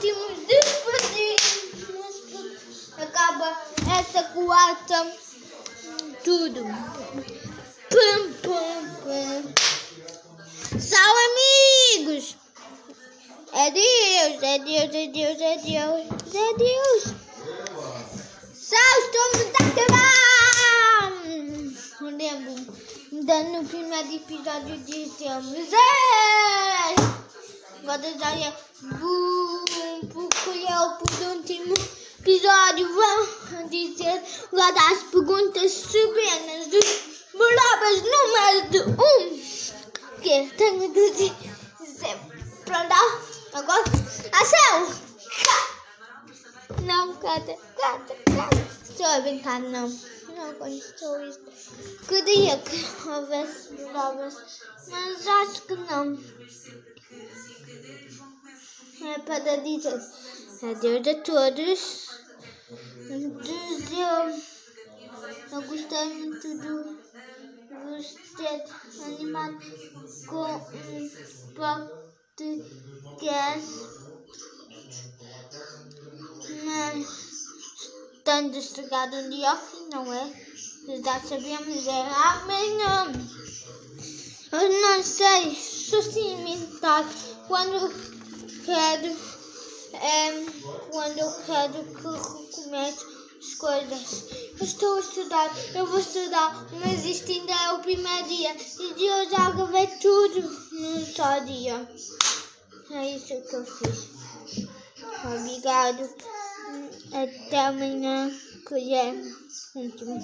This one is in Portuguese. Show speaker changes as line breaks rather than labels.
que nos despedimos. Acaba essa quarta. Tudo. Pum, pum, pum. São amigos. É Deus, é Deus, é Deus, é Deus, é Deus. Só estamos a acabar. Lembro, ainda no primeiro episódio dizemos. Ei! Agora já é porque eu por último episódio vão dizer lá das perguntas supremas dos Bolabas número de um. Que tenho de dizer dar agora ação. Não, cata, cata, cata. Estou a brincar, não. Não aconteceu isso. Queria que houvesse provas, mas acho que não. Para dizer adeus a todos. Dizer, eu gostei muito do você animado com um podcast, mas estando chegado um dia ao fim, não é? Já sabemos, é amanhã. Eu não sei sustentar quando quero, é, quando eu quero que recomece as coisas. Eu estou a estudar, eu vou estudar, mas isto ainda é o primeiro dia e eu já gravei tudo num só dia. É isso que eu fiz. Obrigado. Até amanhã, que é o último.